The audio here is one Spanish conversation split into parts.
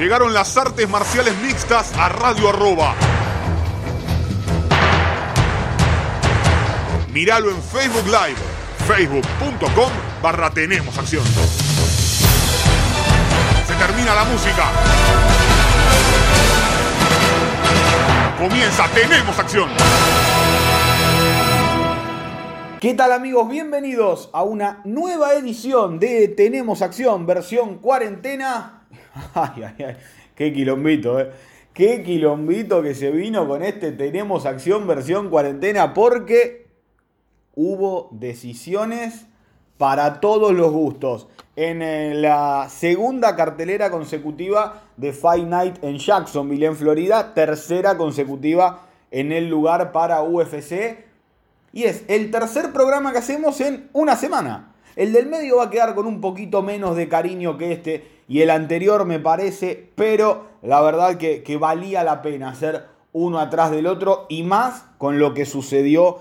Llegaron las artes marciales mixtas a Radio Arroba. Míralo en Facebook Live, facebook.com barra Tenemos Acción. Se termina la música. Comienza Tenemos Acción. ¿Qué tal amigos? Bienvenidos a una nueva edición de Tenemos Acción, versión cuarentena. Ay, ay, ay, qué quilombito, eh. Qué quilombito que se vino con este Tenemos Acción, versión cuarentena, porque hubo decisiones para todos los gustos. En eh, la segunda cartelera consecutiva de Fight Night en Jacksonville, en Florida, tercera consecutiva en el lugar para UFC y es el tercer programa que hacemos en una semana. El del medio va a quedar con un poquito menos de cariño que este y el anterior me parece, pero la verdad que, que valía la pena hacer uno atrás del otro y más con lo que sucedió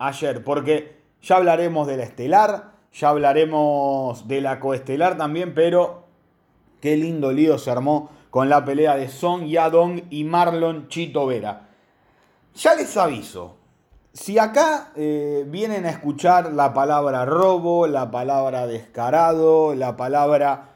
ayer, porque ya hablaremos de la estelar, ya hablaremos de la coestelar también, pero qué lindo lío se armó con la pelea de Son Yadong y Marlon Chito Vera. Ya les aviso, si acá eh, vienen a escuchar la palabra robo, la palabra descarado, la palabra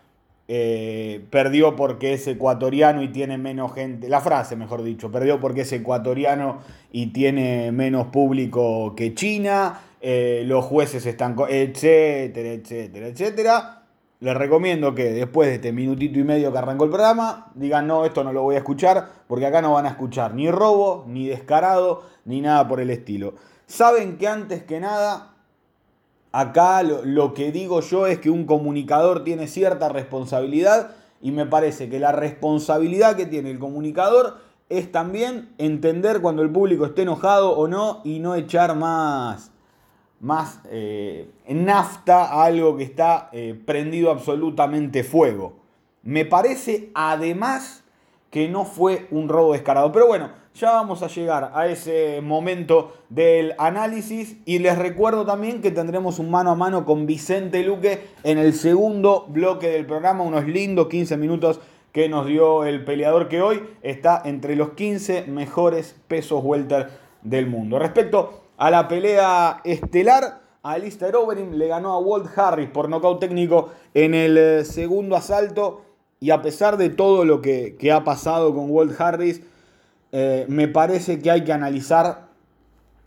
eh, perdió porque es ecuatoriano y tiene menos gente, la frase mejor dicho, perdió porque es ecuatoriano y tiene menos público que China, eh, los jueces están, etcétera, etcétera, etcétera. Les recomiendo que después de este minutito y medio que arrancó el programa, digan no, esto no lo voy a escuchar, porque acá no van a escuchar ni robo, ni descarado, ni nada por el estilo. Saben que antes que nada, acá lo, que digo yo es que un comunicador tiene cierta responsabilidad y me parece que la responsabilidad que tiene el comunicador es también entender cuando el público esté enojado o no y no echar más más eh, nafta a algo que está eh, prendido absolutamente fuego. Me parece además que no fue un robo descarado. Pero bueno, ya vamos a llegar a ese momento del análisis y les recuerdo también que tendremos un mano a mano con Vicente Luque en el segundo bloque del programa, unos lindos 15 minutos que nos dio el peleador que hoy está entre los 15 mejores pesos welter del mundo. Respecto a la pelea estelar. Alistair Overeem le ganó a Walt Harris por nocaut técnico en el segundo asalto. Y a pesar de todo lo que, ha pasado con Walt Harris, eh, me parece que hay que analizar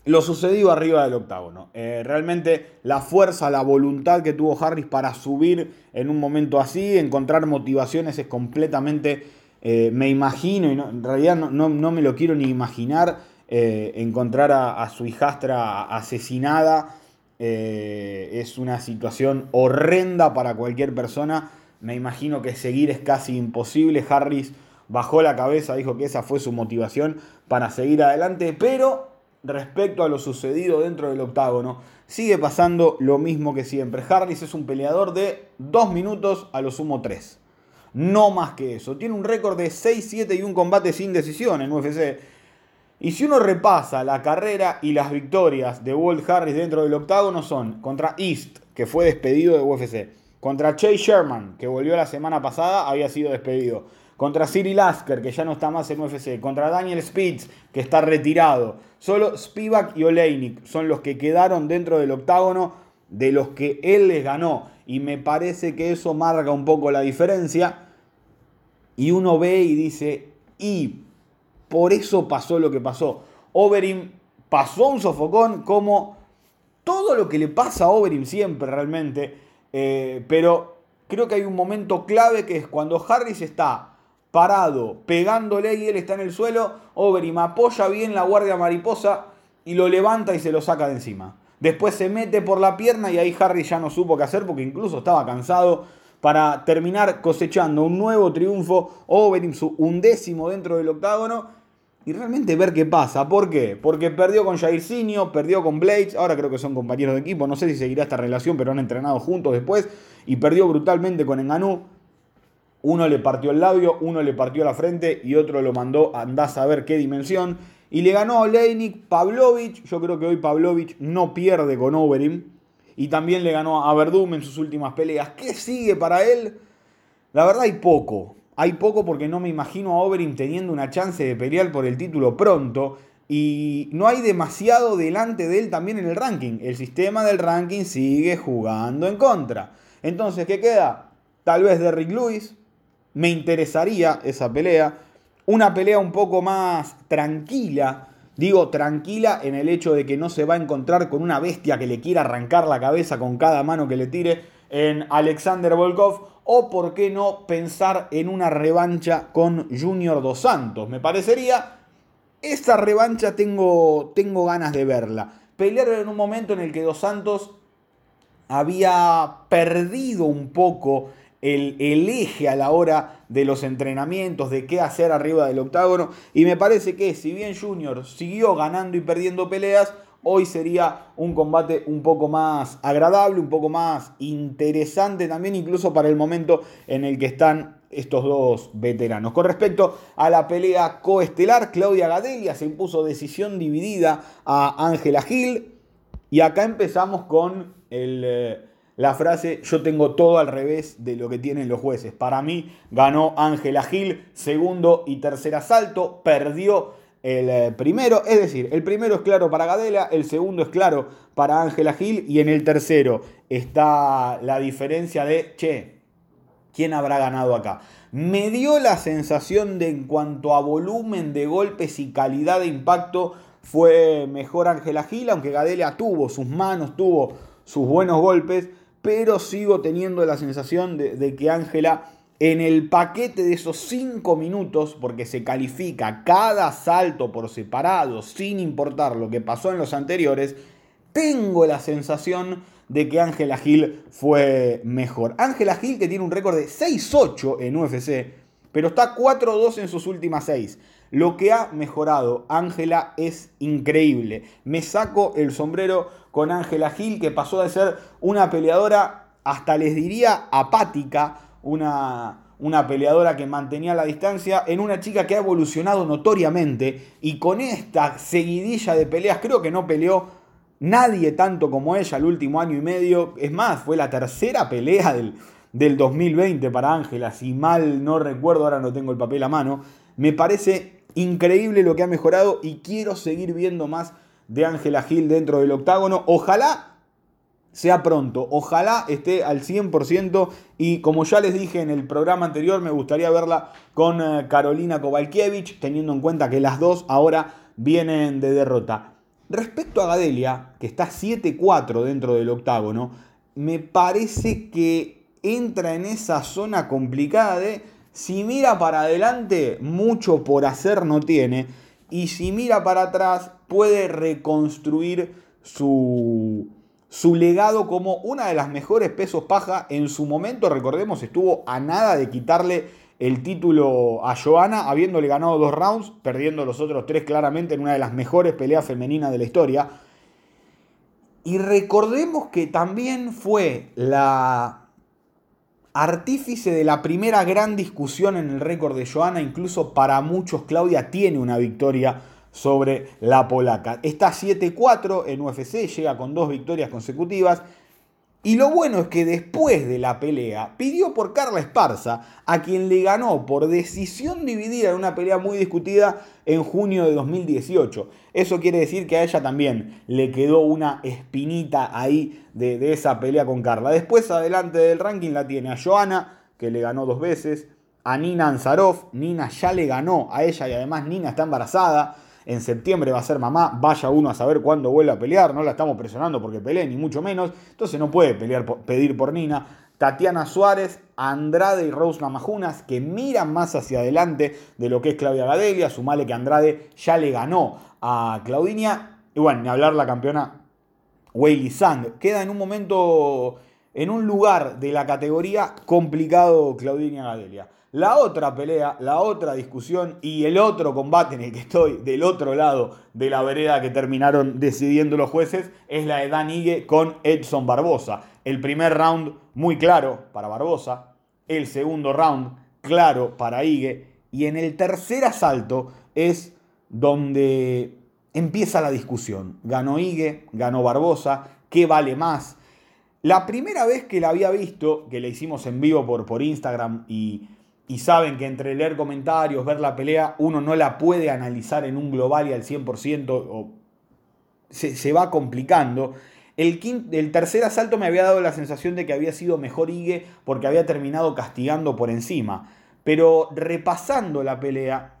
lo sucedido arriba del octágono. Eh, realmente la fuerza, la voluntad que tuvo Harris para subir en un momento así, encontrar motivaciones es completamente, me imagino, y en realidad no, no me lo quiero ni imaginar, eh, encontrar a, su hijastra asesinada eh, es una situación horrenda para cualquier persona. Me imagino que seguir es casi imposible. Harris bajó la cabeza, dijo que esa fue su motivación para seguir adelante, pero respecto a lo sucedido dentro del octágono, sigue pasando lo mismo que siempre. Harris es un peleador de 2 minutos a lo sumo 3. No más que eso. Tiene un récord de 6-7 y un combate sin decisión en UFC. Y si uno repasa la carrera y las victorias de Walt Harris dentro del octágono son contra East, que fue despedido de UFC, contra Chase Sherman, que volvió la semana pasada, había sido despedido, contra Cyril Lasker, que ya no está más en UFC, contra Daniel Spitz, que está retirado. Solo Spivak y Oleinik son los que quedaron dentro del octágono de los que él les ganó. Y me parece que eso marca un poco la diferencia. Y uno ve y dice, y por eso pasó lo que pasó. Overeem pasó un sofocón como todo lo que le pasa a Overeem siempre realmente. Eh, pero creo que hay un momento clave que es cuando Harris está parado, pegándole y él está en el suelo, Overeem apoya bien la guardia mariposa y lo levanta y se lo saca de encima. Después se mete por la pierna y ahí Harris ya no supo qué hacer porque incluso estaba cansado para terminar cosechando un nuevo triunfo, Overeem su undécimo dentro del octágono y realmente ver qué pasa. ¿Por qué? Porque perdió con Jairzinho, perdió con Blades, ahora creo que son compañeros de equipo, no sé si seguirá esta relación, pero han entrenado juntos después, y perdió brutalmente con Enganú. Uno le partió el labio, uno le partió la frente y otro lo mandó a andar a saber qué dimensión. Y le ganó a Oleinik Pavlovich. Yo creo que hoy Pavlovich no pierde con Overeem. Y también le ganó a Verdum en sus últimas peleas. ¿Qué sigue para él? La verdad hay poco hay poco porque no me imagino a Overeem teniendo una chance de pelear por el título pronto. Y no hay demasiado delante de él también en el ranking. El sistema del ranking sigue jugando en contra. Entonces, ¿qué queda? Tal vez Derrick Lewis. Me interesaría esa pelea. Una pelea un poco más tranquila. Digo tranquila en el hecho de que no se va a encontrar con una bestia que le quiera arrancar la cabeza con cada mano que le tire en Alexander Volkov. O por qué no pensar en una revancha con Junior Dos Santos. Me parecería esta revancha tengo, tengo ganas de verla. Pelear en un momento en el que Dos Santos había perdido un poco el, el, eje a la hora de los entrenamientos, de qué hacer arriba del octágono. Y me parece que si bien Junior siguió ganando y perdiendo peleas, hoy sería un combate un poco más agradable, un poco más interesante también, incluso para el momento en el que están estos dos veteranos. Con respecto a la pelea coestelar, Claudia Gadelia se impuso decisión dividida a Ángela Gil. Y acá empezamos con eh, la frase, yo tengo todo al revés de lo que tienen los jueces. Para mí ganó Ángela Gil, segundo y tercer asalto, perdió el eh, primero, es decir, el primero es claro para Gadela, el segundo es claro para Ángela Gil y en el tercero está la diferencia de, che, ¿Quién habrá ganado acá? Me dio la sensación de en cuanto a volumen de golpes y calidad de impacto fue mejor Ángela Gil, aunque Gadelia tuvo sus manos, tuvo sus buenos golpes, pero sigo teniendo la sensación de, de que Ángela en el paquete de esos 5 minutos, porque se califica cada salto por separado, sin importar lo que pasó en los anteriores, tengo la sensación de que Ángela Gil fue mejor. Ángela Gil que tiene un récord de 6-8 en UFC, pero está 4-2 en sus últimas 6. Lo que ha mejorado Ángela es increíble. Me saco el sombrero con Ángela Gil, que pasó de ser una peleadora, hasta les diría apática, una, una peleadora que mantenía la distancia, en una chica que ha evolucionado notoriamente y con esta seguidilla de peleas, creo que no peleó Nadie tanto como ella el último año y medio. Es más, fue la tercera pelea del, del 2020 para Ángela. Si mal no recuerdo, ahora no tengo el papel a mano. Me parece increíble lo que ha mejorado y quiero seguir viendo más de Ángela Gil dentro del octágono. Ojalá sea pronto, ojalá esté al 100% y como ya les dije en el programa anterior, me gustaría verla con eh, Carolina Kovalkiewicz, teniendo en cuenta que las dos ahora vienen de derrota. Respecto a Gadelia, que está 7-4 dentro del octágono, me parece que entra en esa zona complicada de si mira para adelante, mucho por hacer no tiene, y si mira para atrás, puede reconstruir su, su legado como una de las mejores pesos paja. En su momento, recordemos, estuvo a nada de quitarle el título a Joana, habiéndole ganado dos rounds, perdiendo los otros tres claramente en una de las mejores peleas femeninas de la historia. Y recordemos que también fue la artífice de la primera gran discusión en el récord de Joana, incluso para muchos Claudia tiene una victoria sobre la polaca. Está 7-4 en UFC, llega con dos victorias consecutivas y lo bueno es que después de la pelea pidió por Carla Esparza, a quien le ganó por decisión dividida en una pelea muy discutida en junio de 2018. Eso quiere decir que a ella también le quedó una espinita ahí de, esa pelea con Carla. Después adelante del ranking la tiene a Joana, que le ganó dos veces, a Nina Ansarov, Nina ya le ganó a ella y además Nina está embarazada en septiembre va a ser mamá, vaya uno a saber cuándo vuelve a pelear, no la estamos presionando porque pelee, ni mucho menos, entonces no puede pelear pedir por Nina. Tatiana Suárez, Andrade y Rose Namajunas, que miran más hacia adelante de lo que es Claudia Gadelia, sumale que Andrade ya le ganó a Claudinia, y bueno, ni hablar la campeona Weili Sand, queda en un momento, en un lugar de la categoría complicado Claudinia Gadelia. La otra pelea, la otra discusión y el otro combate en el que estoy del otro lado de la vereda que terminaron decidiendo los jueces es la de Dan Ige con Edson Barbosa. El primer round muy claro para Barbosa, el segundo round claro para Ige y en el tercer asalto es donde empieza la discusión. Ganó Ige, ganó Barbosa, ¿qué vale más? La primera vez que la había visto, que la hicimos en vivo por, por Instagram y y saben que entre leer comentarios, ver la pelea, uno no la puede analizar en un global y al 100% o se, va complicando. El, el, tercer asalto me había dado la sensación de que había sido mejor Ige porque había terminado castigando por encima. Pero repasando la pelea,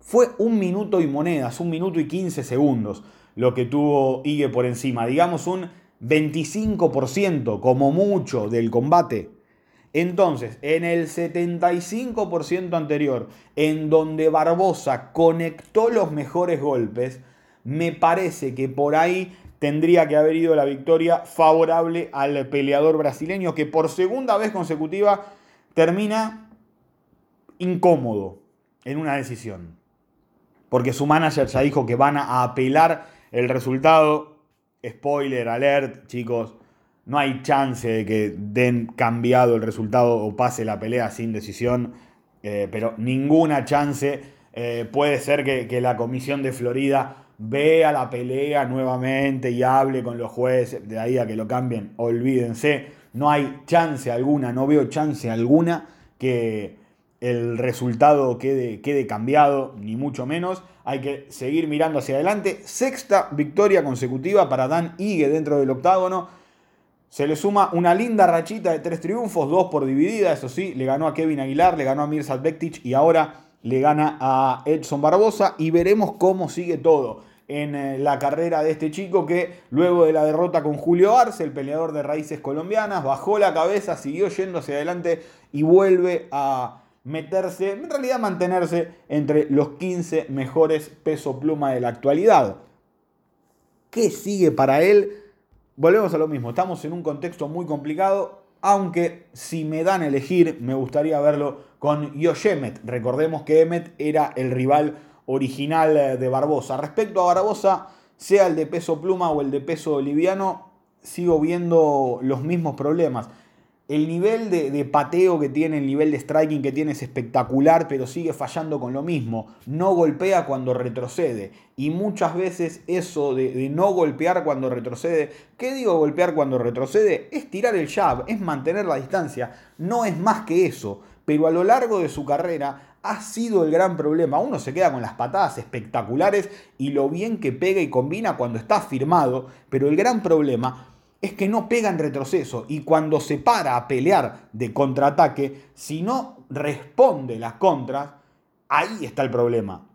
fue un minuto y monedas, un minuto y 15 segundos lo que tuvo Ige por encima. Digamos un 25% como mucho del combate. Entonces, en el 75% anterior, en donde Barbosa conectó los mejores golpes, me parece que por ahí tendría que haber ido la victoria favorable al peleador brasileño que por segunda vez consecutiva termina incómodo en una decisión. Porque su manager ya dijo que van a apelar el resultado. Spoiler alert, chicos. No hay chance de que den cambiado el resultado o pase la pelea sin decisión. Eh, pero ninguna chance. Eh, puede ser que, que la comisión de Florida vea la pelea nuevamente y hable con los jueces, de ahí a que lo cambien, olvídense, no hay chance alguna, no veo chance alguna que el resultado quede, quede cambiado, ni mucho menos. Hay que seguir mirando hacia adelante. Sexta victoria consecutiva para Dan Ige dentro del octágono. Se le suma una linda rachita de tres triunfos, dos por dividida, eso sí, le ganó a Kevin Aguilar, le ganó a Mirza Bektic y ahora le gana a Edson Barbosa y veremos cómo sigue todo en eh, la carrera de este chico que luego de la derrota con Julio Arce, el peleador de raíces colombianas, bajó la cabeza, siguió yendo hacia adelante y vuelve a meterse, en realidad mantenerse entre los 15 mejores peso pluma de la actualidad. ¿Qué sigue para él? Volvemos a lo mismo, estamos en un contexto muy complicado, aunque si me dan a elegir me gustaría verlo con Yoshemet. Recordemos que Emmet era el rival original de Barbosa. Respecto a Barbosa, sea el de peso pluma o el de peso liviano, sigo viendo los mismos problemas. El nivel de, pateo que tiene, el nivel de striking que tiene es espectacular, pero sigue fallando con lo mismo. No golpea cuando retrocede. Y muchas veces eso de, de, no golpear cuando retrocede, ¿qué digo golpear cuando retrocede? Es tirar el jab, es mantener la distancia. No es más que eso. Pero a lo largo de su carrera ha sido el gran problema. Uno se queda con las patadas espectaculares y lo bien que pega y combina cuando está firmado, pero el gran problema es que no pega en retroceso y cuando se para a pelear de contraataque, si no responde las contras, ahí está el problema.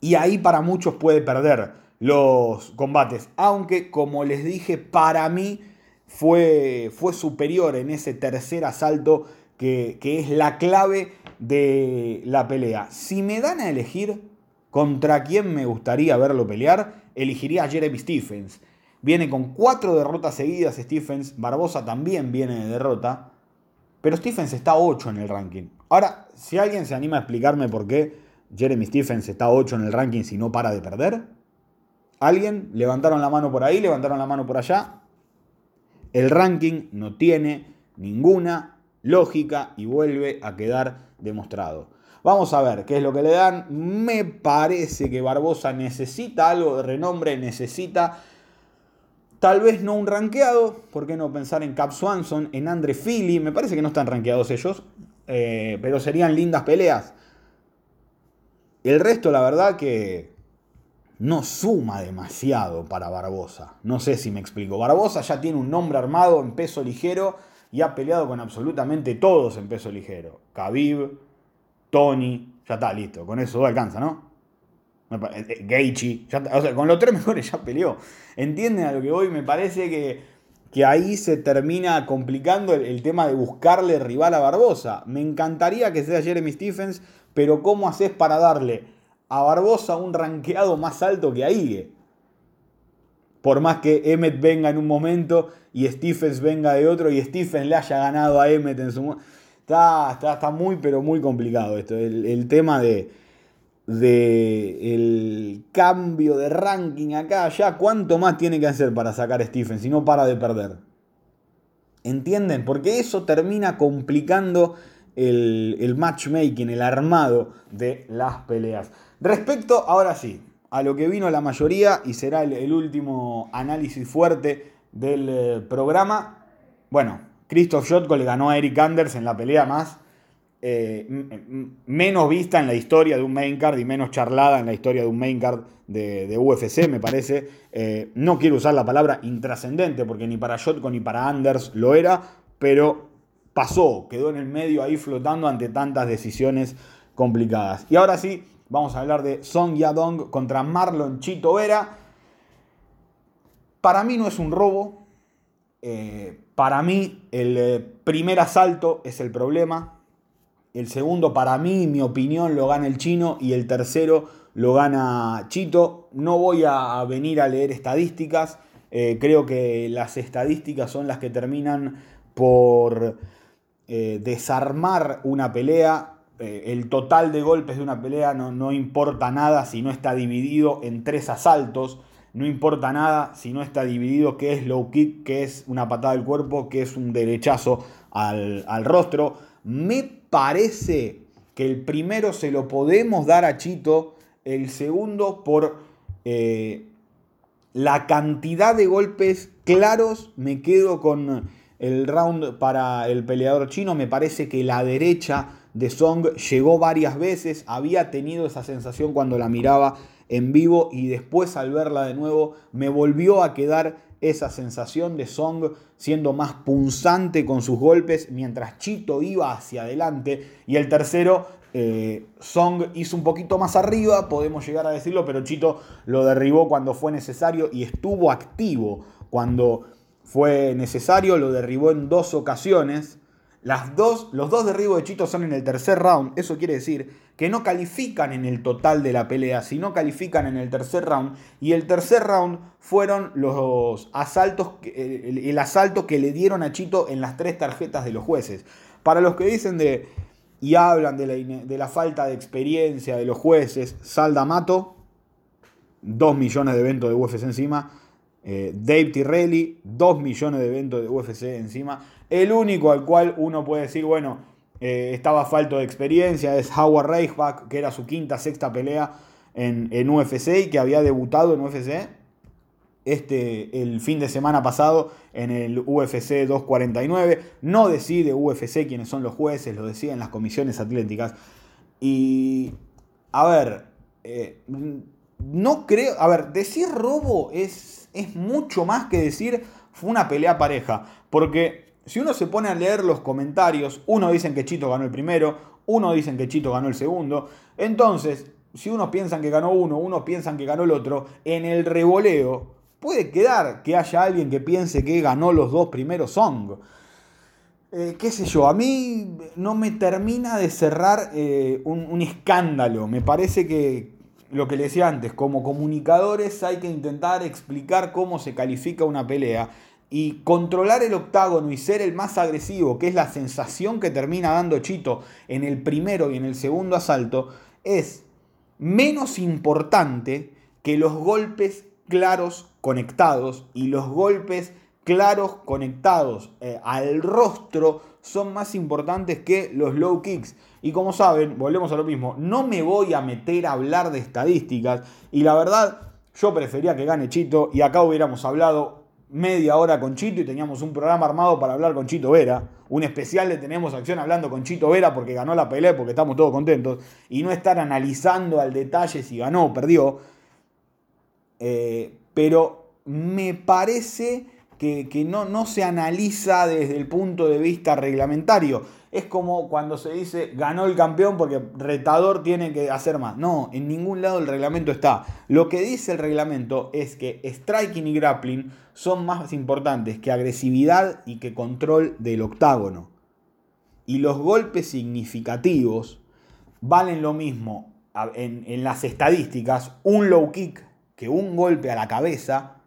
Y ahí para muchos puede perder los combates, aunque como les dije, para mí fue, fue superior en ese tercer asalto que, que es la clave de la pelea. Si me dan a elegir contra quién me gustaría verlo pelear, elegiría a Jeremy Stephens. Viene con cuatro derrotas seguidas Stephens. Barbosa también viene de derrota. Pero Stephens está 8 en el ranking. Ahora, si alguien se anima a explicarme por qué Jeremy Stephens está 8 en el ranking si no para de perder. ¿Alguien? Levantaron la mano por ahí, levantaron la mano por allá. El ranking no tiene ninguna lógica y vuelve a quedar demostrado. Vamos a ver qué es lo que le dan. Me parece que Barbosa necesita algo de renombre, necesita tal vez no un rankeado, ¿por qué no pensar en Cap Swanson, en Andre Philly? Me parece que no están rankeados ellos, eh, pero serían lindas peleas. El resto, la verdad que no suma demasiado para Barbosa. No sé si me explico. Barbosa ya tiene un nombre armado en peso ligero y ha peleado con absolutamente todos en peso ligero. Khabib, Tony, ya está, listo. Con eso alcanza, ¿no? Eh, Geichi, o sea, con los tres mejores ya peleó. ¿Entienden a lo que voy? Me parece que, que ahí se termina complicando el, tema de buscarle rival a Barbosa. Me encantaría que sea Jeremy Stephens, pero ¿cómo haces para darle a Barbosa un ranqueado más alto que a Ige? Por más que Emmet venga en un momento y Stephens venga de otro y Stephens le haya ganado a Emmet en su está, está, está muy pero muy complicado esto. El, tema de, de el cambio de ranking acá, ya cuánto más tiene que hacer para sacar a Stephens si no para de perder. ¿Entienden? Porque eso termina complicando el, el matchmaking, el armado de las peleas. Respecto, ahora sí, a lo que vino la mayoría y será el, último análisis fuerte del eh, programa. Bueno, Christoph Jotko le ganó a Eric Anders en la pelea más eh, menos vista en la historia de un main card y menos charlada en la historia de un main card de, UFC, me parece. Eh, no quiero usar la palabra intrascendente, porque ni para Shotko ni para Anders lo era, pero pasó, quedó en el medio ahí flotando ante tantas decisiones complicadas. Y ahora sí, vamos a hablar de Song Yadong contra Marlon Chito Vera. Para mí no es un robo. Eh, para mí el primer asalto es el problema. El segundo, para mí, mi opinión, lo gana el chino. Y el tercero lo gana Chito. No voy a venir a leer estadísticas. Eh, creo que las estadísticas son las que terminan por eh, desarmar una pelea. Eh, el total de golpes de una pelea no, no importa nada si no está dividido en tres asaltos. No importa nada si no está dividido qué es low kick, qué es una patada del cuerpo, qué es un derechazo al, al rostro. Me parece que el primero se lo podemos dar a Chito, el segundo por eh, la cantidad de golpes claros, me quedo con el round para el peleador chino, me parece que la derecha de Song llegó varias veces, había tenido esa sensación cuando la miraba en vivo y después al verla de nuevo me volvió a quedar esa sensación de Song siendo más punzante con sus golpes mientras Chito iba hacia adelante. Y el tercero, eh, Song hizo un poquito más arriba, podemos llegar a decirlo, pero Chito lo derribó cuando fue necesario y estuvo activo cuando fue necesario, lo derribó en dos ocasiones. Las dos, los dos derribos de Chito son en el tercer round. Eso quiere decir que no califican en el total de la pelea, sino califican en el tercer round. Y el tercer round fueron los asaltos, el, asalto que le dieron a Chito en las tres tarjetas de los jueces. Para los que dicen de y hablan de la, falta de experiencia de los jueces, Salda Mato, 2 millones de eventos de UFC encima. Eh, Dave Tirrelli, 2 millones de eventos de UFC encima. El único al cual uno puede decir, bueno, eh, estaba falto de experiencia es Howard Reichbach, que era su quinta, sexta pelea en, en, UFC y que había debutado en UFC este, el fin de semana pasado en el UFC 249. No decide UFC quiénes son los jueces, lo deciden las comisiones atléticas. Y, a ver, eh, no creo, a ver, decir robo es, es mucho más que decir fue una pelea pareja, porque si uno se pone a leer los comentarios, uno dicen que Chito ganó el primero, uno dicen que Chito ganó el segundo, entonces, si unos piensan que ganó uno, unos piensan que ganó el otro, en el revoleo puede quedar que haya alguien que piense que ganó los dos primeros Song. Eh, qué sé yo, a mí no me termina de cerrar eh, un escándalo. Me parece que, lo que le decía antes, como comunicadores hay que intentar explicar cómo se califica una pelea y controlar el octágono y ser el más agresivo, que es la sensación que termina dando Chito en el primero y en el segundo asalto, es menos importante que los golpes claros conectados y los golpes claros conectados eh, al rostro son más importantes que los low kicks. Y como saben, volvemos a lo mismo, no me voy a meter a hablar de estadísticas y la verdad yo prefería que gane Chito y acá hubiéramos hablado media hora con Chito y teníamos un programa armado para hablar con Chito Vera. Un especial de Tenemos Acción hablando con Chito Vera porque ganó la pelea, porque estamos todos contentos. Y no estar analizando al detalle si ganó o perdió. Eh, pero me parece que, no, no se analiza desde el punto de vista reglamentario. Es como cuando se dice ganó el campeón porque retador tiene que hacer más. No, en ningún lado el reglamento está. Lo que dice el reglamento es que striking y grappling son más importantes que agresividad y que control del octágono. Y los golpes significativos valen lo mismo en, en las estadísticas, un low kick que un golpe a la cabeza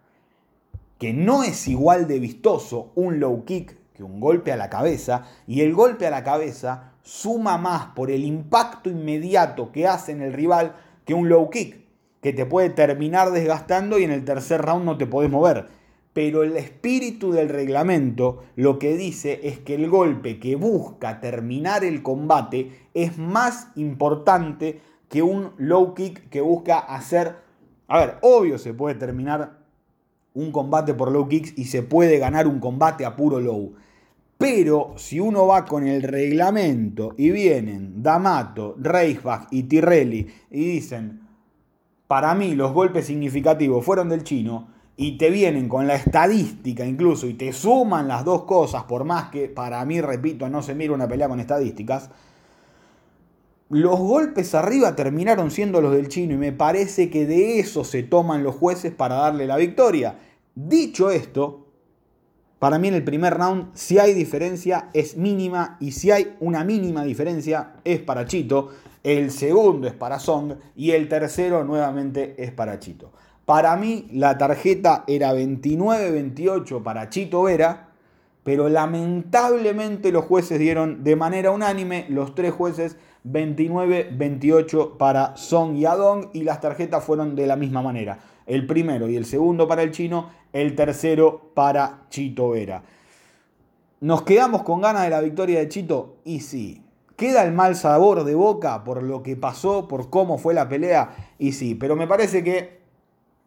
que no es igual de vistoso un low kick que un golpe a la cabeza, y el golpe a la cabeza suma más por el impacto inmediato que hace en el rival que un low kick, que te puede terminar desgastando y en el tercer round no te podés mover. Pero el espíritu del reglamento lo que dice es que el golpe que busca terminar el combate es más importante que un low kick que busca hacer... A ver, obvio se puede terminar un combate por low kicks y se puede ganar un combate a puro low. Pero si uno va con el reglamento y vienen D'Amato, Reichbach y Tirrelli y dicen, para mí los golpes significativos fueron del chino, y te vienen con la estadística incluso y te suman las dos cosas, por más que para mí, repito, no se mira una pelea con estadísticas, los golpes arriba terminaron siendo los del chino y me parece que de eso se toman los jueces para darle la victoria. Dicho esto, para mí en el primer round, si hay diferencia, es mínima y si hay una mínima diferencia, es para Chito. El segundo es para Song y el tercero nuevamente es para Chito. Para mí la tarjeta era 29-28 para Chito Vera, pero lamentablemente los jueces dieron de manera unánime, los tres jueces, 29-28 para Song y Adong y las tarjetas fueron de la misma manera. El primero y el segundo para el chino, el tercero para Chito Vera. ¿Nos quedamos con ganas de la victoria de Chito? Y sí. ¿Queda el mal sabor de boca por lo que pasó, por cómo fue la pelea? Y sí, pero me parece que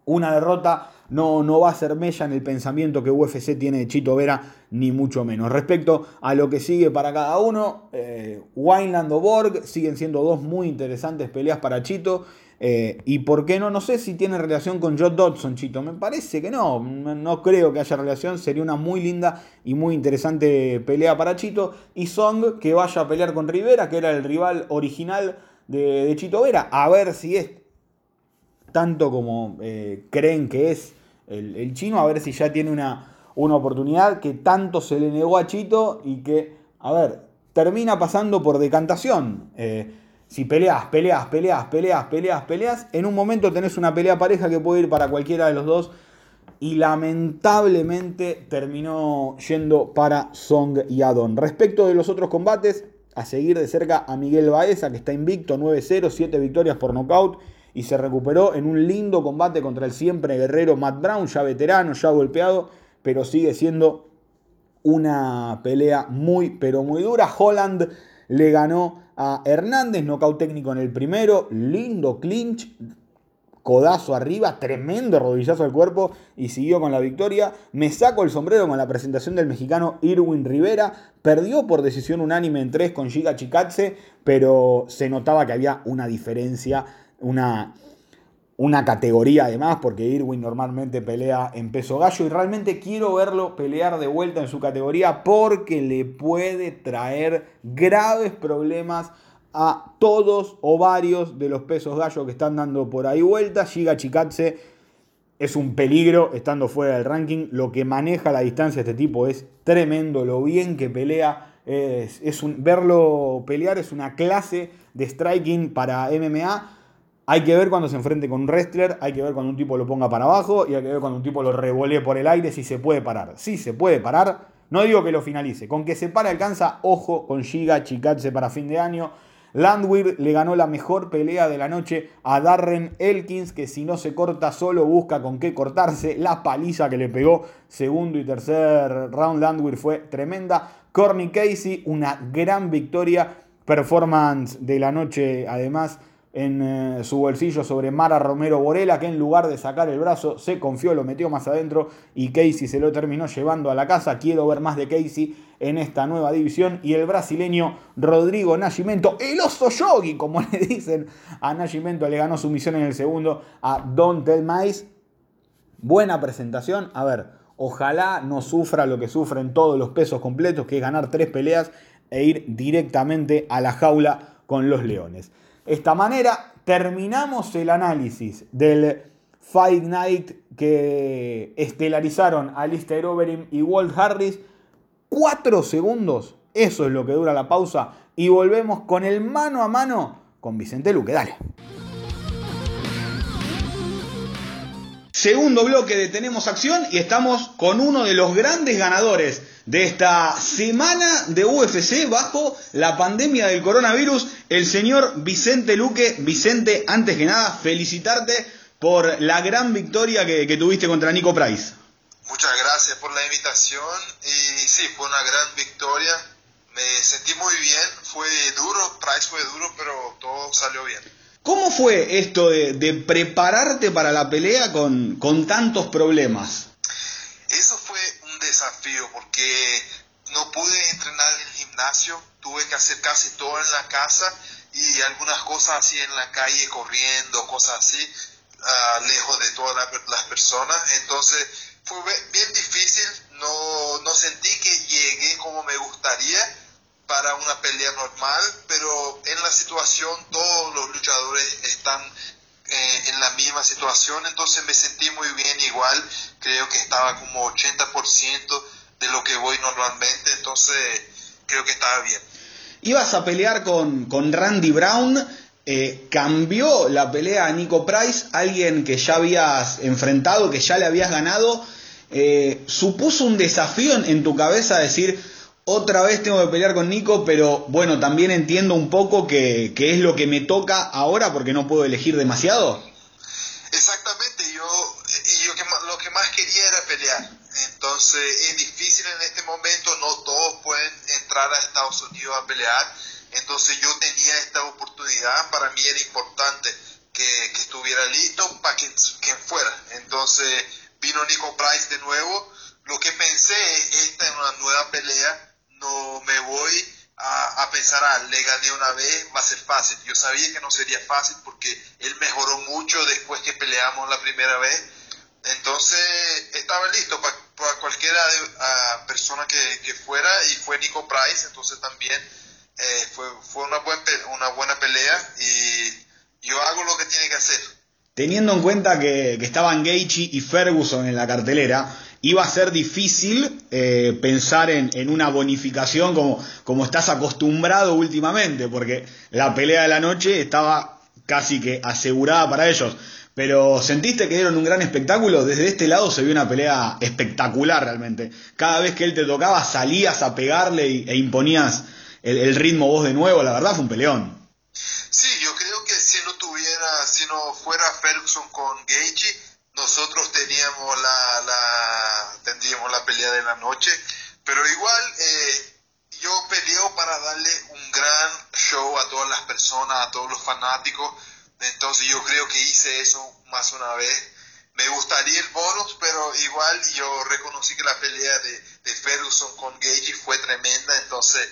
una derrota no, no va a ser mella en el pensamiento que UFC tiene de Chito Vera, ni mucho menos. Respecto a lo que sigue para cada uno, eh, Wineland o Borg siguen siendo dos muy interesantes peleas para Chito. Eh, y por qué no, no sé si tiene relación con Joe Dodson, Chito. Me parece que no, no creo que haya relación. Sería una muy linda y muy interesante pelea para Chito. Y Song que vaya a pelear con Rivera, que era el rival original de, Chito Vera. A ver si es tanto como eh, creen que es el, chino, a ver si ya tiene una, una oportunidad que tanto se le negó a Chito y que, a ver, termina pasando por decantación. Eh, si peleas, peleas, peleas, peleas, peleas, peleas, en un momento tenés una pelea pareja que puede ir para cualquiera de los dos. Y lamentablemente terminó yendo para Song y Adon. Respecto de los otros combates, a seguir de cerca a Miguel Baeza, que está invicto 9-0, 7 victorias por nocaut y se recuperó en un lindo combate contra el siempre guerrero Matt Brown, ya veterano, ya golpeado, pero sigue siendo una pelea muy, pero muy dura. Holland le ganó a Hernández, nocaut técnico en el primero, lindo clinch, codazo arriba, tremendo rodillazo al cuerpo y siguió con la victoria. Me saco el sombrero con la presentación del mexicano Irwin Rivera. Perdió por decisión unánime en tres con Giga Chikatse, pero se notaba que había una diferencia una, una categoría además, porque Irwin normalmente pelea en peso gallo y realmente quiero verlo pelear de vuelta en su categoría porque le puede traer graves problemas a todos o varios de los pesos gallo que están dando por ahí vuelta. Giga Chikatse es un peligro estando fuera del ranking. Lo que maneja la distancia este tipo es tremendo. Lo bien que pelea, es, es verlo pelear es una clase de striking para MMA hay que ver cuando se enfrente con un wrestler, hay que ver cuando un tipo lo ponga para abajo y hay que ver cuando un tipo lo revolee por el aire si se puede parar. Si se puede parar, no digo que lo finalice, con que se para alcanza, ojo con Giga Chikatse para fin de año. Landwehr le ganó la mejor pelea de la noche a Darren Elkins, que si no se corta solo busca con qué cortarse. La paliza que le pegó segundo y tercer round Landwehr fue tremenda. Corny Casey, una gran victoria. Performance de la noche, además en eh, su bolsillo sobre Mara Romero Borela, que en lugar de sacar el brazo se confió, lo metió más adentro y Casey se lo terminó llevando a la casa. Quiero ver más de Casey en esta nueva división. Y el brasileño Rodrigo Nascimento, el oso yogi, como le dicen a Nascimento, le ganó su misión en el segundo a Don Telmais. Buena presentación. A ver, ojalá no sufra lo que sufren todos los pesos completos, que es ganar tres peleas e ir directamente a la jaula con los leones esta manera terminamos el análisis del Fight Night que estelarizaron Alistair Overeem y Walt Harris. Cuatro segundos, eso es lo que dura la pausa. Y volvemos con el mano a mano con Vicente Luque. Dale. Segundo bloque de Tenemos Acción y estamos con uno de los grandes ganadores de esta semana de UFC bajo la pandemia del coronavirus, el señor Vicente Luque. Vicente, antes que nada, felicitarte por la gran victoria que, tuviste contra Nico Price. Muchas gracias por la invitación y sí, fue una gran victoria. Me sentí muy bien, fue duro, Price fue duro, pero todo salió bien. ¿Cómo fue esto de, de prepararte para la pelea con, con tantos problemas? Porque no pude entrenar en el gimnasio, tuve que hacer casi todo en la casa y algunas cosas así en la calle, corriendo, cosas así, ah, lejos de todas las personas. Entonces fue bien difícil, no, no sentí que llegué como me gustaría para una pelea normal, pero en la situación todos los luchadores están eh, en la misma situación, entonces me sentí muy bien igual, creo que estaba como 80% de lo que voy normalmente, entonces creo que estaba bien. Ibas a pelear con, con Randy Brown, eh, cambió la pelea a Nico Price, alguien que ya habías enfrentado, que ya le habías ganado, eh, supuso un desafío en, tu cabeza decir, otra vez tengo que pelear con Nico, pero bueno, también entiendo un poco que, que es lo que me toca ahora porque no puedo elegir demasiado. Exactamente, yo, yo lo que más quería era pelear. Entonces es difícil en este momento, no todos pueden entrar a Estados Unidos a pelear. Entonces yo tenía esta oportunidad, para mí era importante que, estuviera listo para quien fuera. Entonces vino Nico Price de nuevo. Lo que pensé es, esta es una nueva pelea, no me voy a, a, pensar, ah, le gané una vez, va a ser fácil. Yo sabía que no sería fácil porque él mejoró mucho después que peleamos la primera vez. Entonces estaba listo para, cualquiera de, persona que, que, fuera y fue Nico Price, entonces también eh, fue, fue una, buen, una buena pelea y yo hago lo que tiene que hacer. Teniendo en cuenta que, que estaban Gaethje y Ferguson en la cartelera, iba a ser difícil eh, pensar en, en, una bonificación como, como estás acostumbrado últimamente, porque la pelea de la noche estaba casi que asegurada para ellos. Pero sentiste que dieron un gran espectáculo. Desde este lado se vio una pelea espectacular realmente. Cada vez que él te tocaba salías a pegarle e imponías el, ritmo vos de nuevo. La verdad fue un peleón. Sí, yo creo que si no tuviera, si no fuera Ferguson con Gaethje, nosotros teníamos la, tendríamos la pelea de la noche. Pero igual eh, yo peleo para darle un gran show a todas las personas, a todos los fanáticos entonces yo creo que hice eso más una vez. Me gustaría el bonus, pero igual yo reconocí que la pelea de, de Ferguson con Gage fue tremenda, entonces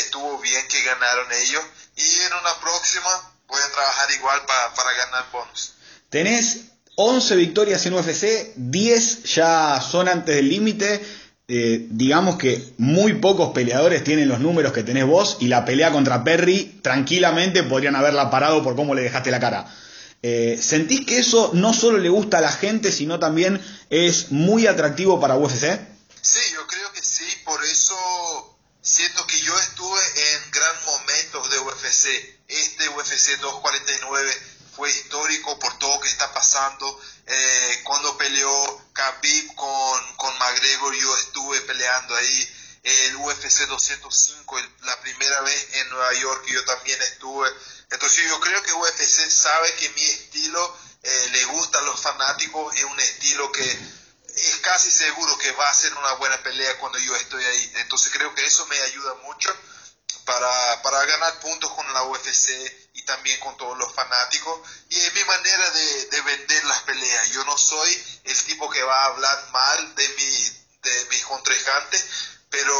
estuvo bien que ganaron ellos. Y en una próxima voy a trabajar igual para, para ganar bonus. Tenés 11 victorias en UFC, 10 ya son antes del límite. Eh, digamos que muy pocos peleadores tienen los números que tenés vos y la pelea contra Perry tranquilamente podrían haberla parado por cómo le dejaste la cara. Eh, ¿Sentís que eso no solo le gusta a la gente, sino también es muy atractivo para UFC? Sí, yo creo que sí, por eso siento que yo estuve en gran momentos de UFC. Este UFC 249 fue histórico por todo que está pasando. Eh, cuando peleó Khabib con, con McGregor, yo estuve peleando ahí. El UFC 205, la primera vez en Nueva York, yo también estuve. Entonces yo creo que UFC sabe que mi estilo eh, le gusta a los fanáticos, es un estilo que es casi seguro que va a ser una buena pelea cuando yo estoy ahí. Entonces creo que eso me ayuda mucho para, para ganar puntos con la UFC y también con todos los fanáticos. Y es mi manera de, de, vender las peleas. Yo no soy el tipo que va a hablar mal de, mi, de mis contrincantes, pero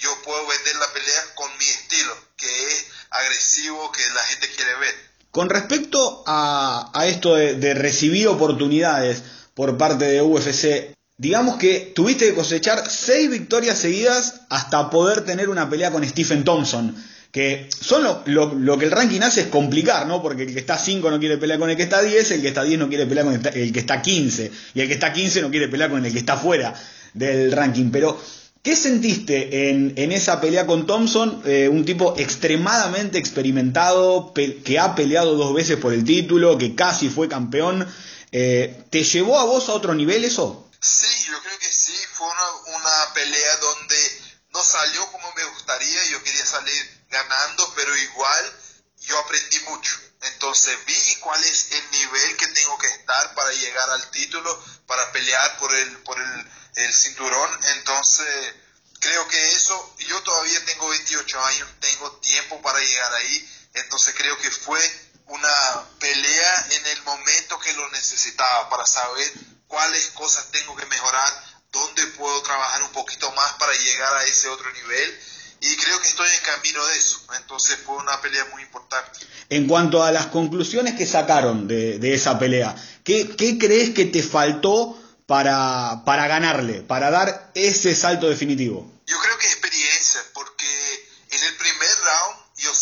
yo puedo vender la pelea con mi estilo, que es agresivo, que la gente quiere ver. Con respecto a, a esto de, de recibir oportunidades por parte de UFC, digamos que tuviste que cosechar seis victorias seguidas hasta poder tener una pelea con Stephen Thompson. Que son lo, que el ranking hace es complicar, ¿no? Porque el que está 5 no quiere pelear con el que está 10, el que está 10 no quiere pelear con el, que está 15, y el que está 15 no quiere pelear con el que está fuera del ranking. Pero, ¿qué sentiste en, esa pelea con Thompson? Eh, un tipo extremadamente experimentado, que ha peleado dos veces por el título, que casi fue campeón. Eh, ¿Te llevó a vos a otro nivel eso? Sí, yo creo que sí, fue una, pelea donde no salió como me gustaría, yo quería salir ganando, pero igual yo aprendí mucho. Entonces vi cuál es el nivel que tengo que estar para llegar al título, para pelear por el, por el, el cinturón. Entonces creo que eso, yo todavía tengo 28 años, tengo tiempo para llegar ahí. Entonces creo que fue una pelea en el momento que lo necesitaba para saber cuáles cosas tengo que mejorar dónde puedo trabajar un poquito más para llegar a ese otro nivel y creo que estoy en camino de eso. Entonces fue una pelea muy importante. En cuanto a las conclusiones que sacaron de, esa pelea, ¿qué, crees que te faltó para, para ganarle, para dar ese salto definitivo? Yo creo que experiencia, porque en el primer round yo,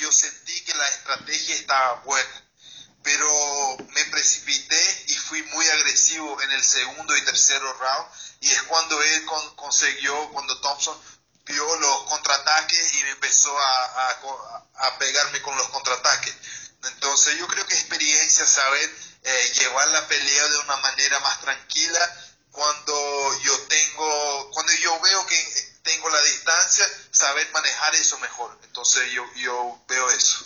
yo sentí que la estrategia estaba buena, pero me precipité fui muy agresivo en el segundo y tercero round y es cuando él consiguió, cuando Thompson vio los contraataques y me empezó a, pegarme con los contraataques. Entonces yo creo que experiencia, saber eh, llevar la pelea de una manera más tranquila cuando yo tengo, cuando yo veo que tengo la distancia, saber manejar eso mejor. Entonces yo veo eso.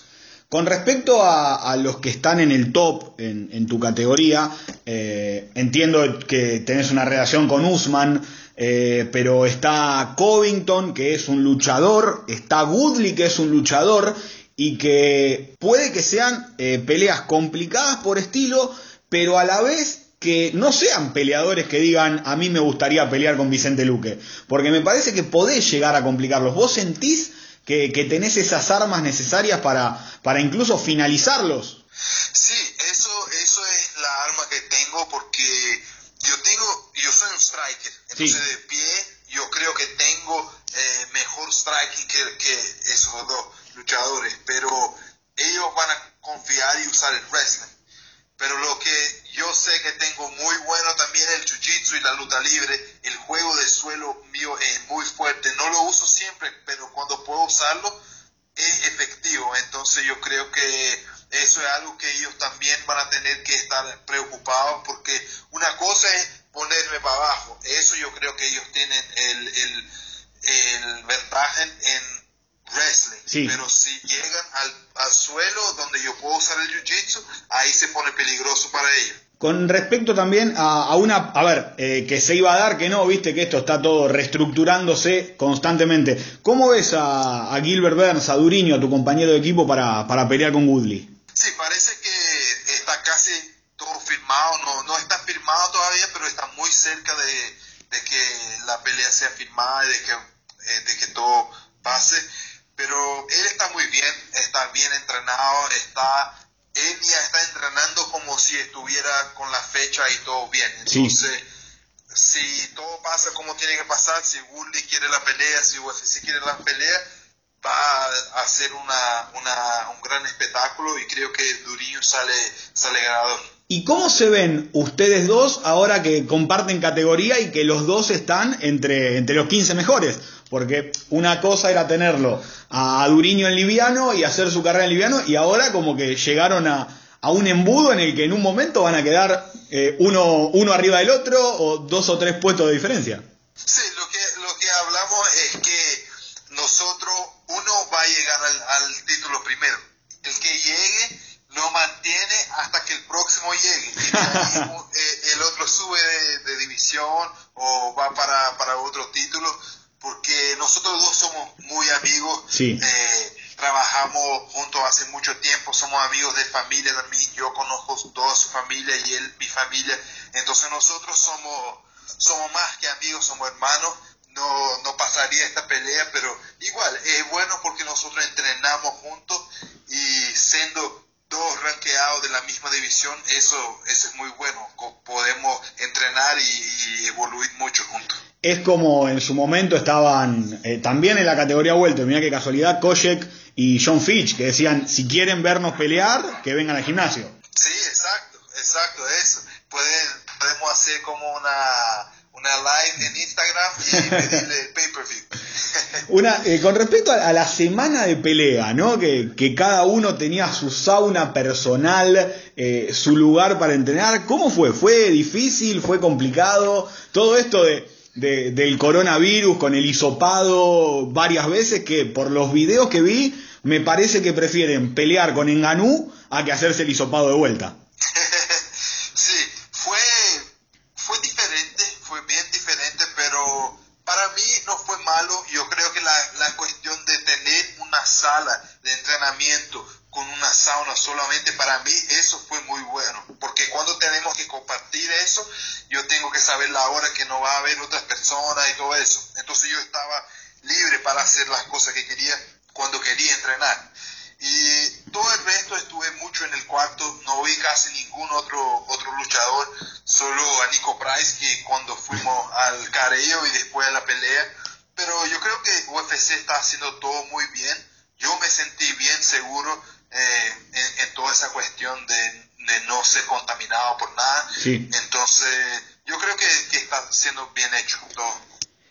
Con respecto a, los que están en el top en, tu categoría, eh, entiendo que tenés una relación con Usman, eh, pero está Covington, que es un luchador, está Woodley, que es un luchador, y que puede que sean eh, peleas complicadas por estilo, pero a la vez que no sean peleadores que digan a mí me gustaría pelear con Vicente Luque, porque me parece que podés llegar a complicarlos. ¿Vos sentís que, tenés esas armas necesarias para, para incluso finalizarlos? Sí, eso, eso es la arma que tengo porque yo tengo, yo soy un striker, entonces de pie yo creo que tengo eh, mejor striking que, que esos dos luchadores, pero ellos van a confiar y usar el wrestling. Pero lo que yo sé que tengo muy bueno también el jiu-jitsu y la lucha libre, el juego de suelo mío es muy fuerte. No lo uso siempre, pero cuando puedo usarlo es efectivo. Entonces yo creo que eso es algo que ellos también van a tener que estar preocupados porque una cosa es ponerme para abajo. Eso yo creo que ellos tienen el, el, el ventaja en wrestling. Pero si llegan al, suelo donde yo puedo usar el jiu-jitsu, ahí se pone peligroso para ellos. Con respecto también a, una, a ver, eh, que se iba a dar, que no, viste que esto está todo reestructurándose constantemente. ¿Cómo ves a, Gilbert Burns, a Duriño, a tu compañero de equipo para, para pelear con Woodley? Sí, parece que está casi todo firmado, no, no está firmado todavía, pero está muy cerca de, que la pelea sea firmada y de que, eh, de que todo pase pero él está muy bien, está bien entrenado, está él ya está entrenando como si estuviera con la fecha y todo bien. Entonces, si todo pasa como tiene que pasar, si Woodley quiere la pelea, si UFC quiere la pelea, va a ser una, una, un gran espectáculo y creo que Durinho sale, sale ganador. ¿Y cómo se ven ustedes dos ahora que comparten categoría y que los dos están entre, entre los 15 mejores? Porque una cosa era tenerlo a Duriño en liviano y hacer su carrera en liviano y ahora como que llegaron a, un embudo en el que en un momento van a quedar eh, uno, uno arriba del otro o dos o tres puestos de diferencia. Sí, lo que, lo que hablamos es que nosotros, uno va a llegar al, título primero. El que llegue lo mantiene hasta que el próximo llegue. Y eh, el otro sube de, división o va para, para otro título porque nosotros dos somos muy amigos, eh, trabajamos juntos hace mucho tiempo, somos amigos de familia también, yo conozco toda su familia y él mi familia, entonces nosotros somos, somos más que amigos, somos hermanos, no, no pasaría esta pelea, pero igual es bueno porque nosotros entrenamos juntos y siendo dos ranqueados de la misma división, eso, eso es muy bueno, podemos entrenar y, y evoluir mucho juntos es como en su momento estaban eh, también en la categoría vuelta, mira qué casualidad, Kojek y John Fitch, que decían, si quieren vernos pelear, que vengan al gimnasio. Sí, exacto, exacto, eso. podemos hacer como una, una live en Instagram y pedirle el pay-per-view. Una, eh, con respecto a, la semana de pelea, ¿no? Que, que cada uno tenía su sauna personal, eh, su lugar para entrenar, ¿cómo fue? ¿Fue difícil? ¿Fue complicado? Todo esto de del coronavirus con el hisopado varias veces que por los videos que vi me parece que prefieren pelear con Enganú a que hacerse el hisopado de vuelta. sí, fue, fue diferente, fue bien diferente, pero para mí no fue malo. Yo creo que la, la cuestión de tener una sala de entrenamiento con una sauna solamente para mí eso fue muy bueno porque cuando tenemos que compartir eso, yo tengo que saber la hora que no va a haber otras personas y todo eso. Entonces yo estaba libre para hacer las cosas que quería cuando quería entrenar. Y todo el resto estuve mucho en el cuarto, no vi casi ningún otro, otro luchador, solo a Nico Price, que cuando fuimos al careo y después a la pelea. Pero yo creo que UFC está haciendo todo muy bien. Yo me sentí bien seguro eh, en, toda esa cuestión de, no ser contaminado por nada. Entonces, yo creo que, que está siendo bien hecho todo.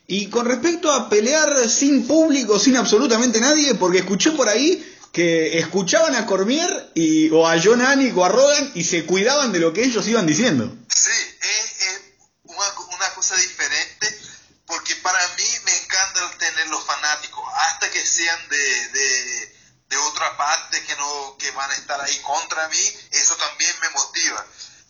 Y con respecto a pelear sin público, sin absolutamente nadie, porque escuché por ahí que escuchaban a Cormier y, o a John Anik o a Rogan y se cuidaban de lo que ellos iban diciendo. Sí, es, una, cosa diferente porque para mí me encanta tener los fanáticos, hasta que sean de, de, de otra parte que, no, que van a estar ahí contra mí, eso también me motiva.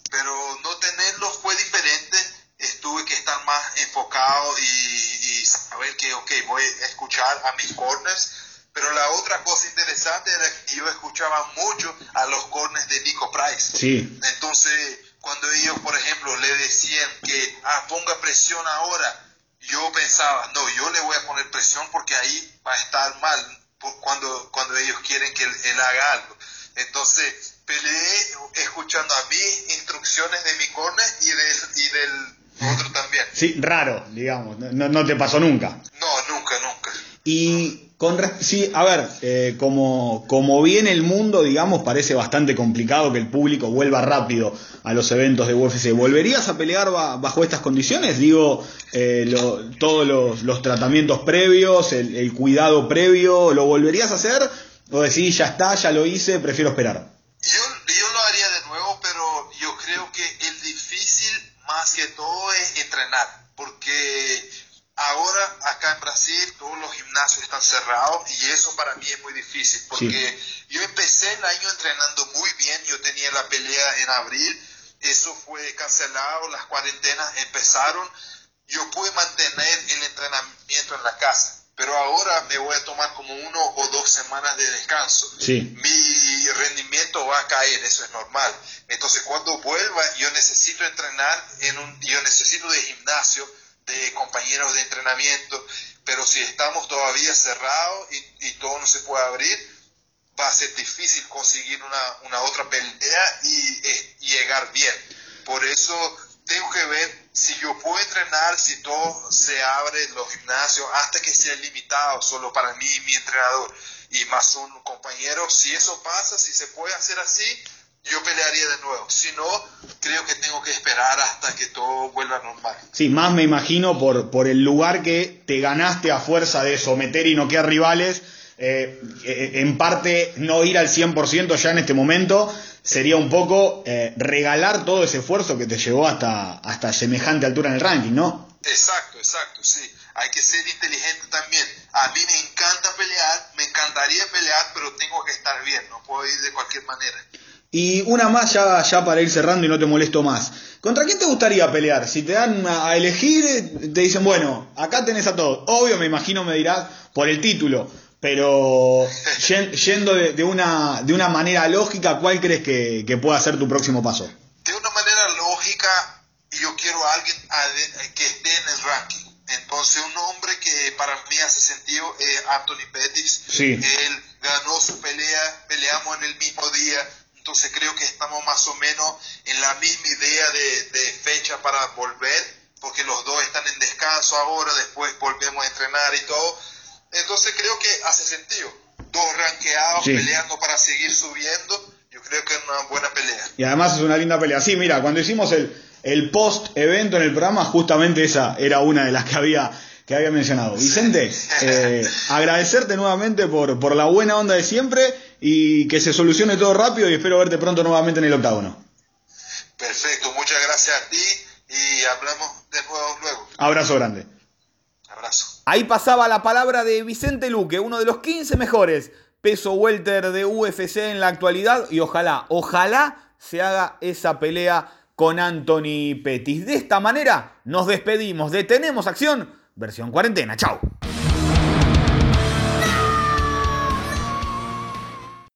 Pero no tenerlos fue diferente, estuve que estar más enfocado y, y saber que, ok, voy a escuchar a mis corners pero la otra cosa interesante era que yo escuchaba mucho a los cornes de Nico Price. Sí. Entonces, cuando ellos, por ejemplo, le decían que ah, ponga presión ahora, yo pensaba, no, yo le voy a poner presión porque ahí va a estar mal cuando, cuando ellos quieren que él, haga algo. Entonces, peleé escuchando a mí instrucciones de mi corner y del, y del otro también. Sí, raro, digamos, no, no te pasó nunca. No. Y con sí, a ver, eh, como, como viene el mundo, digamos, parece bastante complicado que el público vuelva rápido a los eventos de UFC. ¿Volverías a pelear bajo estas condiciones? Digo, eh, todos los, tratamientos previos, el, cuidado previo, ¿lo volverías a hacer? ¿O decís, ya está, ya lo hice, prefiero esperar? Yo lo haría de nuevo, pero yo creo que el difícil más que todo es entrenar, porque Ahora acá en Brasil todos los gimnasios están cerrados y eso para mí es muy difícil porque yo empecé el año entrenando muy bien, yo tenía la pelea en abril, eso fue cancelado, las cuarentenas empezaron, yo pude mantener el entrenamiento en la casa, pero ahora me voy a tomar como uno o dos semanas de descanso. Mi rendimiento va a caer, eso es normal. Entonces cuando vuelva yo necesito entrenar en un, yo necesito de gimnasio de compañeros de entrenamiento, pero si estamos todavía cerrados y, todo no se puede abrir, va a ser difícil conseguir una, otra pelea y, llegar bien. Por eso tengo que ver si yo puedo entrenar, si todo se abre los gimnasios, hasta que sea limitado solo para mí y mi entrenador y más un compañero. Si eso pasa, si se puede hacer así, yo pelearía de nuevo. Si no, creo que tengo que esperar hasta que todo vuelva normal. Sí, más me imagino por, por el lugar que te ganaste a fuerza de someter y noquear rivales. Eh, eh, en parte, no ir al 100% ya en este momento sería un poco eh, regalar todo ese esfuerzo que te llevó hasta, hasta semejante altura en el ranking, ¿no? Exacto, exacto, sí. Hay que ser inteligente también. A mí me encanta pelear, me encantaría pelear, pero tengo que estar bien, no puedo ir de cualquier manera. Y una más ya, ya para ir cerrando y no te molesto más. ¿Contra quién te gustaría pelear? Si te dan a elegir, te dicen, bueno, acá tenés a todos. Obvio, me imagino, me dirás, por el título. Pero yendo de, una, de una manera lógica, ¿cuál crees que, pueda ser tu próximo paso? De una manera lógica, yo quiero a alguien que esté en el ranking. Entonces, un hombre que para mí hace sentido es Anthony Pettis. Sí. Él ganó su pelea, peleamos en el mismo día entonces creo que estamos más o menos en la misma idea de, fecha para volver, porque los dos están en descanso ahora, después volvemos a entrenar y todo. Entonces creo que hace sentido. Dos ranqueados peleando para seguir subiendo. Yo creo que es una buena pelea. Y además es una linda pelea. Sí, mira, cuando hicimos el, el post-evento en el programa, justamente esa era una de las que había que había mencionado. Vicente, eh, agradecerte nuevamente por, por la buena onda de siempre y que se solucione todo rápido y espero verte pronto nuevamente en el octágono. Perfecto, muchas gracias a ti y hablamos de nuevo luego. Abrazo grande. Abrazo. Ahí pasaba la palabra de Vicente Luque, uno de los 15 mejores peso welter de UFC en la actualidad y ojalá, ojalá se haga esa pelea con Anthony Pettis. De esta manera nos despedimos, detenemos acción, versión cuarentena. Chao.